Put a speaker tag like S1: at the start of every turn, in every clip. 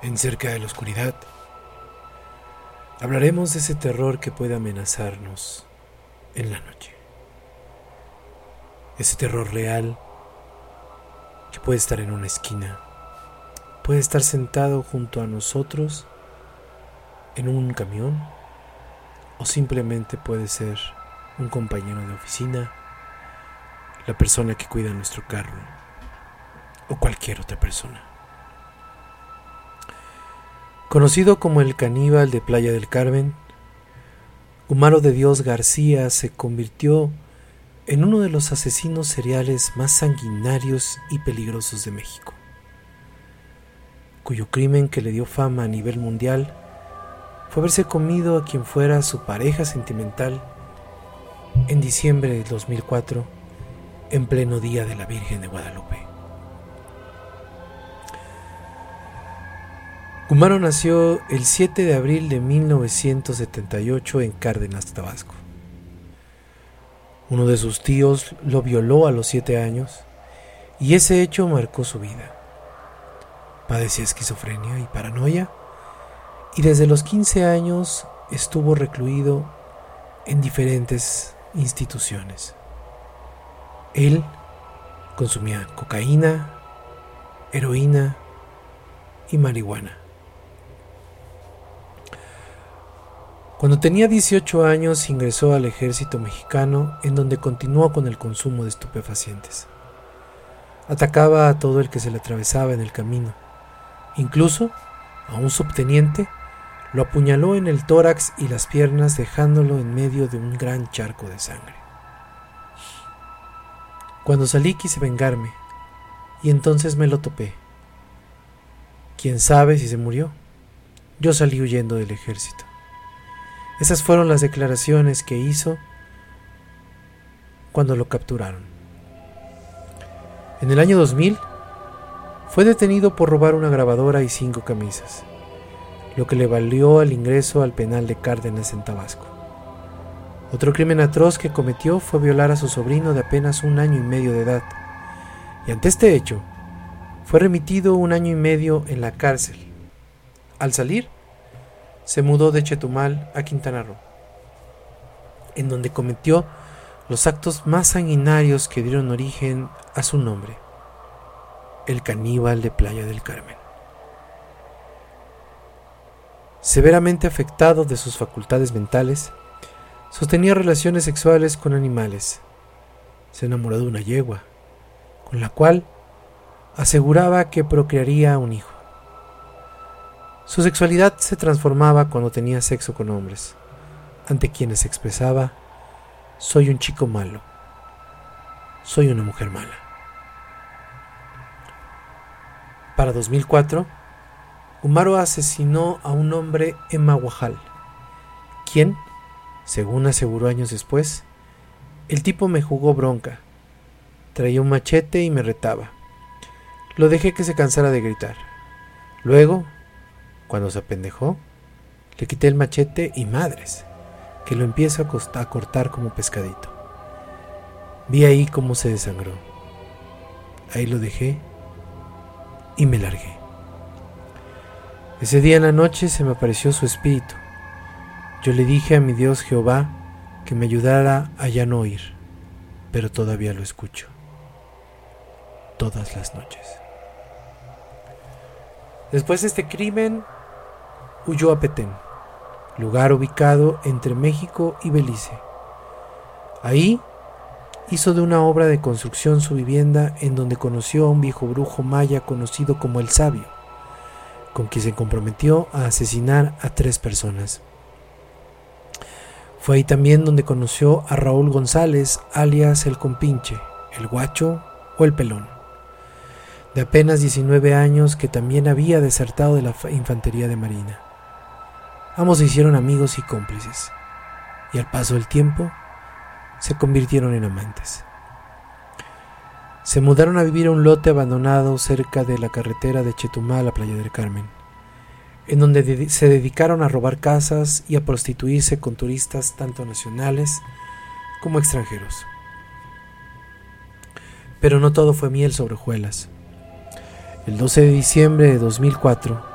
S1: En Cerca de la Oscuridad, hablaremos de ese terror que puede amenazarnos en la noche. Ese terror real que puede estar en una esquina, puede estar sentado junto a nosotros en un camión o simplemente puede ser un compañero de oficina, la persona que cuida nuestro carro o cualquier otra persona. Conocido como el caníbal de Playa del Carmen, Humaro de Dios García se convirtió en uno de los asesinos seriales más sanguinarios y peligrosos de México, cuyo crimen que le dio fama a nivel mundial fue haberse comido a quien fuera su pareja sentimental en diciembre de 2004, en pleno día de la Virgen de Guadalupe. Humaro nació el 7 de abril de 1978 en Cárdenas, Tabasco. Uno de sus tíos lo violó a los 7 años y ese hecho marcó su vida. Padecía esquizofrenia y paranoia y desde los 15 años estuvo recluido en diferentes instituciones. Él consumía cocaína, heroína y marihuana. Cuando tenía 18 años ingresó al ejército mexicano en donde continuó con el consumo de estupefacientes. Atacaba a todo el que se le atravesaba en el camino. Incluso a un subteniente lo apuñaló en el tórax y las piernas dejándolo en medio de un gran charco de sangre. Cuando salí quise vengarme y entonces me lo topé. ¿Quién sabe si se murió? Yo salí huyendo del ejército. Esas fueron las declaraciones que hizo cuando lo capturaron. En el año 2000 fue detenido por robar una grabadora y cinco camisas, lo que le valió el ingreso al penal de Cárdenas en Tabasco. Otro crimen atroz que cometió fue violar a su sobrino de apenas un año y medio de edad, y ante este hecho fue remitido un año y medio en la cárcel. Al salir, se mudó de Chetumal a Quintana Roo, en donde cometió los actos más sanguinarios que dieron origen a su nombre, el caníbal de Playa del Carmen. Severamente afectado de sus facultades mentales, sostenía relaciones sexuales con animales. Se enamoró de una yegua, con la cual aseguraba que procrearía un hijo. Su sexualidad se transformaba cuando tenía sexo con hombres, ante quienes expresaba, soy un chico malo, soy una mujer mala. Para 2004, Humaro asesinó a un hombre en Maguajal, quien, según aseguró años después, el tipo me jugó bronca, traía un machete y me retaba. Lo dejé que se cansara de gritar. Luego cuando se apendejó, le quité el machete y madres, que lo empieza a, a cortar como pescadito. Vi ahí cómo se desangró. Ahí lo dejé y me largué. Ese día en la noche se me apareció su espíritu. Yo le dije a mi Dios Jehová que me ayudara a ya no oír, pero todavía lo escucho. Todas las noches. Después de este crimen, huyó a Petén, lugar ubicado entre México y Belice. Ahí hizo de una obra de construcción su vivienda en donde conoció a un viejo brujo maya conocido como el Sabio, con quien se comprometió a asesinar a tres personas. Fue ahí también donde conoció a Raúl González, alias el compinche, el guacho o el pelón, de apenas 19 años que también había desertado de la infantería de Marina. Ambos se hicieron amigos y cómplices, y al paso del tiempo se convirtieron en amantes. Se mudaron a vivir a un lote abandonado cerca de la carretera de Chetumal a Playa del Carmen, en donde se dedicaron a robar casas y a prostituirse con turistas tanto nacionales como extranjeros. Pero no todo fue miel sobre hojuelas. El 12 de diciembre de 2004,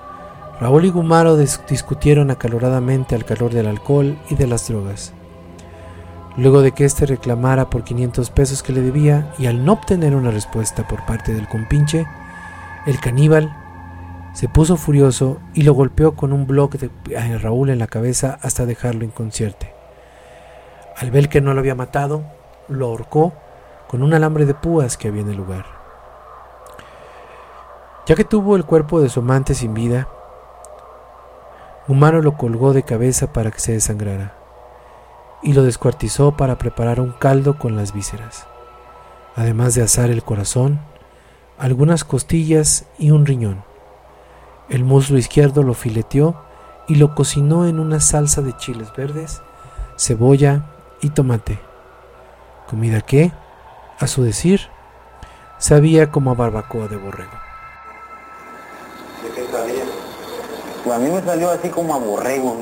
S1: Raúl y Gumaro discutieron acaloradamente al calor del alcohol y de las drogas. Luego de que éste reclamara por 500 pesos que le debía y al no obtener una respuesta por parte del compinche, el caníbal se puso furioso y lo golpeó con un bloque de Raúl en la cabeza hasta dejarlo inconsciente. Al ver que no lo había matado, lo ahorcó con un alambre de púas que había en el lugar. Ya que tuvo el cuerpo de su amante sin vida, Humano lo colgó de cabeza para que se desangrara y lo descuartizó para preparar un caldo con las vísceras, además de asar el corazón, algunas costillas y un riñón. El muslo izquierdo lo fileteó y lo cocinó en una salsa de chiles verdes, cebolla y tomate. Comida que, a su decir, sabía como a barbacoa de borrego.
S2: Pues a mí me salió así como a borrego.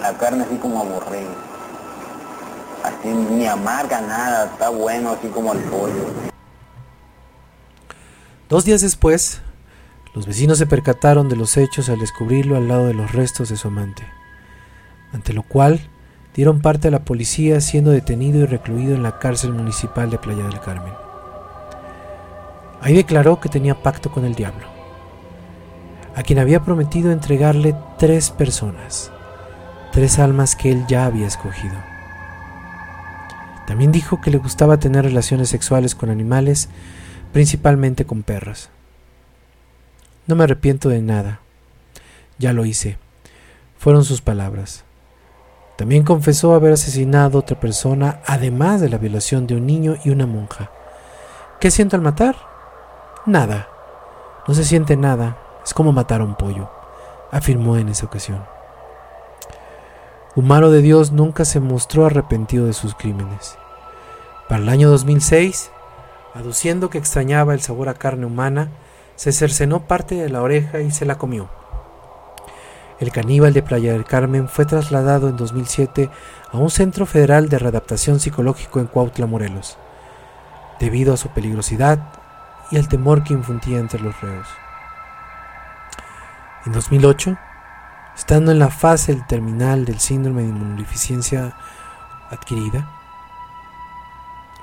S2: La carne así como a borrego. Así ni amarga nada, está bueno así como el pollo.
S1: Dos días después, los vecinos se percataron de los hechos al descubrirlo al lado de los restos de su amante, ante lo cual dieron parte a la policía siendo detenido y recluido en la cárcel municipal de Playa del Carmen. Ahí declaró que tenía pacto con el diablo a quien había prometido entregarle tres personas, tres almas que él ya había escogido. También dijo que le gustaba tener relaciones sexuales con animales, principalmente con perros. No me arrepiento de nada. Ya lo hice. Fueron sus palabras. También confesó haber asesinado a otra persona, además de la violación de un niño y una monja. ¿Qué siento al matar? Nada. No se siente nada. Es como matar a un pollo, afirmó en esa ocasión. Humano de Dios nunca se mostró arrepentido de sus crímenes. Para el año 2006, aduciendo que extrañaba el sabor a carne humana, se cercenó parte de la oreja y se la comió. El caníbal de Playa del Carmen fue trasladado en 2007 a un centro federal de readaptación psicológico en Cuautla, Morelos, debido a su peligrosidad y al temor que infundía entre los reos. En 2008, estando en la fase terminal del síndrome de inmunodeficiencia adquirida,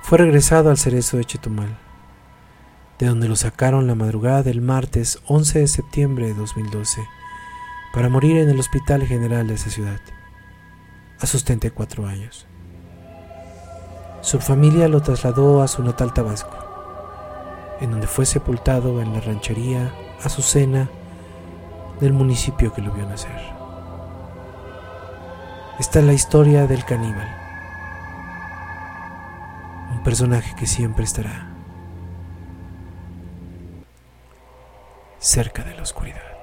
S1: fue regresado al cerezo de Chetumal, de donde lo sacaron la madrugada del martes 11 de septiembre de 2012 para morir en el Hospital General de esa ciudad, a sus 34 años. Su familia lo trasladó a su natal Tabasco, en donde fue sepultado en la ranchería Azucena del municipio que lo vio nacer. Esta es la historia del caníbal, un personaje que siempre estará cerca de la oscuridad.